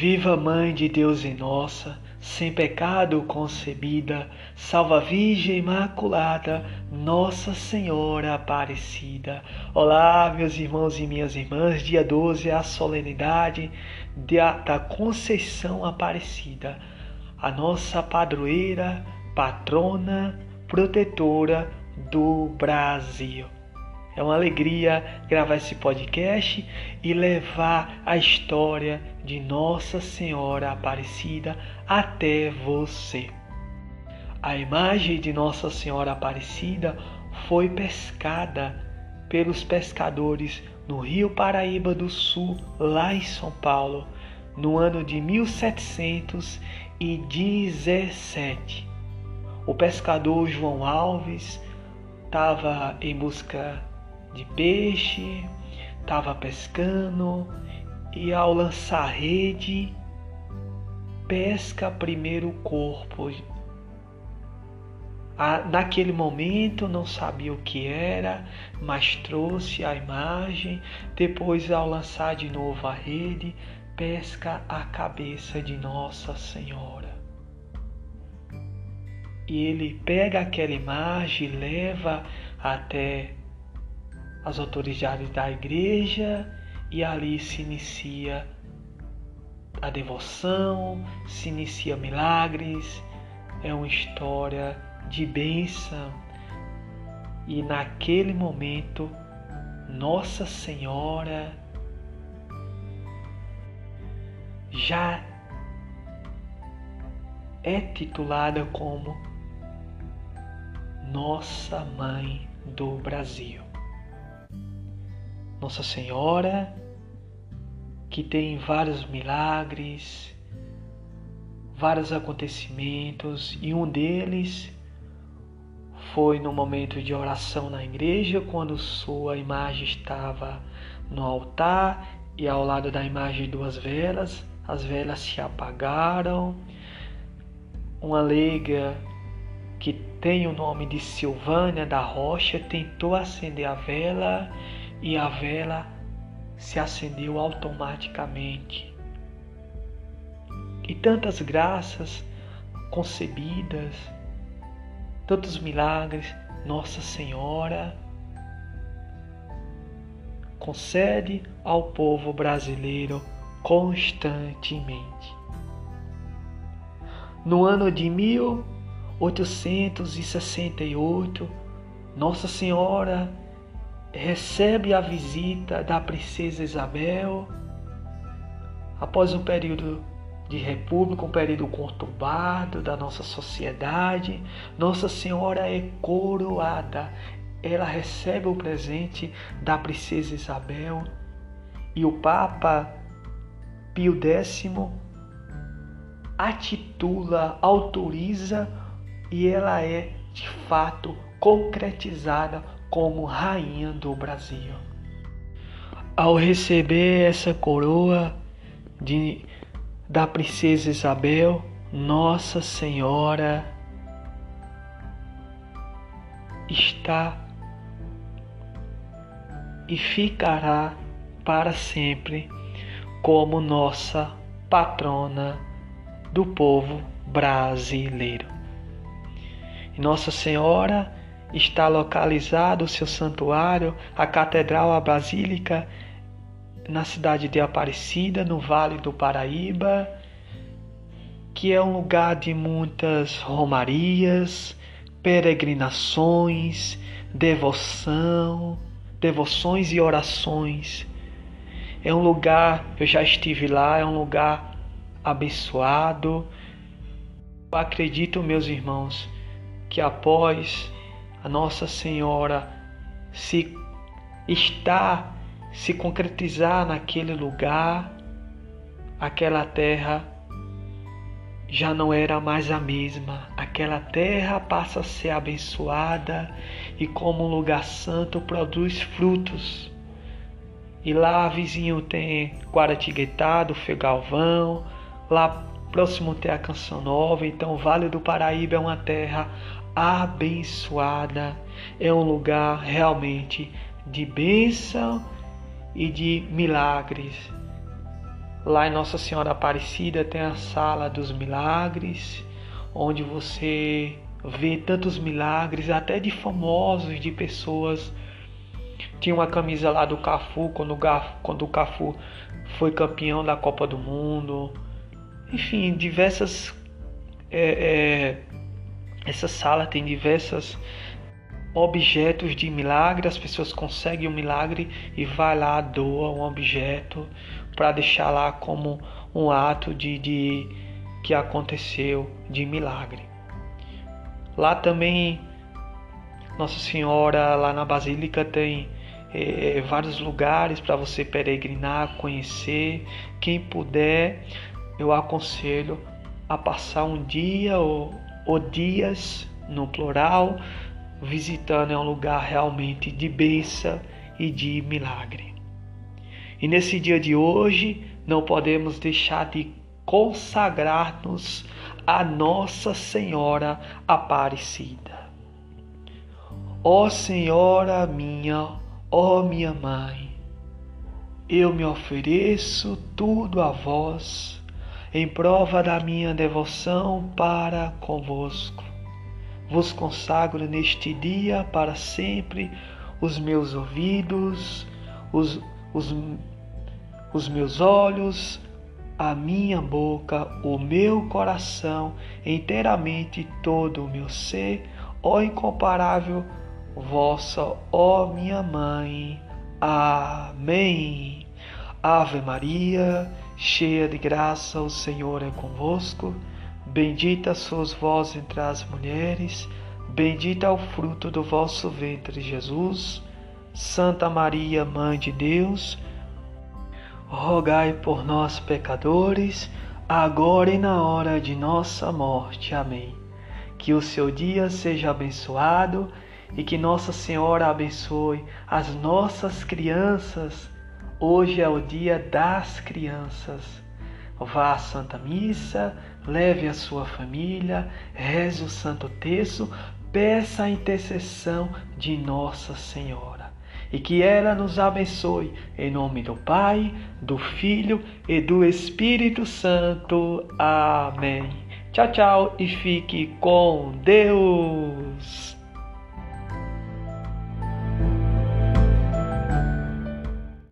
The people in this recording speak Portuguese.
Viva Mãe de Deus e nossa, sem pecado concebida, salva Virgem Imaculada, Nossa Senhora Aparecida. Olá, meus irmãos e minhas irmãs, dia 12 é a solenidade da Conceição Aparecida, a nossa padroeira, patrona, protetora do Brasil. É uma alegria gravar esse podcast e levar a história de Nossa Senhora Aparecida até você. A imagem de Nossa Senhora Aparecida foi pescada pelos pescadores no Rio Paraíba do Sul, lá em São Paulo, no ano de 1717. O pescador João Alves estava em busca de peixe, estava pescando e ao lançar a rede, pesca primeiro o corpo. Naquele momento não sabia o que era, mas trouxe a imagem. Depois, ao lançar de novo a rede, pesca a cabeça de Nossa Senhora. E ele pega aquela imagem e leva até as autoridades da igreja e ali se inicia a devoção, se inicia milagres, é uma história de bênção. E naquele momento, Nossa Senhora já é titulada como Nossa Mãe do Brasil. Nossa Senhora, que tem vários milagres, vários acontecimentos, e um deles foi no momento de oração na igreja, quando sua imagem estava no altar e ao lado da imagem duas velas, as velas se apagaram. Uma leiga que tem o nome de Silvânia da Rocha tentou acender a vela e a vela se acendeu automaticamente. E tantas graças concebidas, tantos milagres, Nossa Senhora concede ao povo brasileiro constantemente. No ano de 1868, Nossa Senhora recebe a visita da princesa Isabel após um período de república, um período conturbado da nossa sociedade. Nossa Senhora é coroada. Ela recebe o presente da princesa Isabel e o Papa Pio X atitula, autoriza e ela é de fato concretizada como rainha do Brasil. Ao receber essa coroa de, da princesa Isabel, Nossa Senhora está e ficará para sempre como nossa patrona do povo brasileiro. Nossa Senhora está localizado o seu santuário, a Catedral, a Basílica, na cidade de Aparecida, no Vale do Paraíba, que é um lugar de muitas romarias, peregrinações, devoção, devoções e orações. É um lugar, eu já estive lá, é um lugar abençoado. Eu acredito, meus irmãos, que após a Nossa Senhora se está se concretizar naquele lugar, aquela terra já não era mais a mesma. Aquela terra passa a ser abençoada e como um lugar santo produz frutos. E lá vizinho tem Guaratinguetá, Fegalvão, lá próximo tem a Canção Nova, então o Vale do Paraíba é uma terra abençoada, é um lugar realmente de bênção e de milagres. Lá em Nossa Senhora Aparecida tem a sala dos milagres, onde você vê tantos milagres, até de famosos, de pessoas. Tinha uma camisa lá do Cafu, quando o, quando o Cafu foi campeão da Copa do Mundo. Enfim, diversas. É, é, essa sala tem diversas objetos de milagre, as pessoas conseguem um milagre e vai lá, doa um objeto para deixar lá como um ato de, de que aconteceu de milagre. Lá também Nossa Senhora, lá na Basílica, tem é, vários lugares para você peregrinar, conhecer. Quem puder, eu aconselho a passar um dia ou, ou dias no plural visitando é um lugar realmente de bênção e de milagre. E nesse dia de hoje, não podemos deixar de consagrar-nos a Nossa Senhora Aparecida. Ó Senhora minha, ó minha mãe, eu me ofereço tudo a vós em prova da minha devoção para convosco vos consagro neste dia para sempre os meus ouvidos, os, os, os meus olhos, a minha boca, o meu coração, inteiramente todo o meu ser, ó incomparável vossa, ó minha mãe. Amém. Ave Maria, cheia de graça, o Senhor é convosco. Bendita sois vós entre as mulheres, bendito é o fruto do vosso ventre, Jesus. Santa Maria, Mãe de Deus, rogai por nós, pecadores, agora e na hora de nossa morte. Amém. Que o seu dia seja abençoado e que Nossa Senhora abençoe as nossas crianças. Hoje é o dia das crianças. Vá à Santa Missa leve a sua família, reze o Santo Terço, peça a intercessão de Nossa Senhora e que ela nos abençoe em nome do Pai, do Filho e do Espírito Santo. Amém. Tchau, tchau e fique com Deus.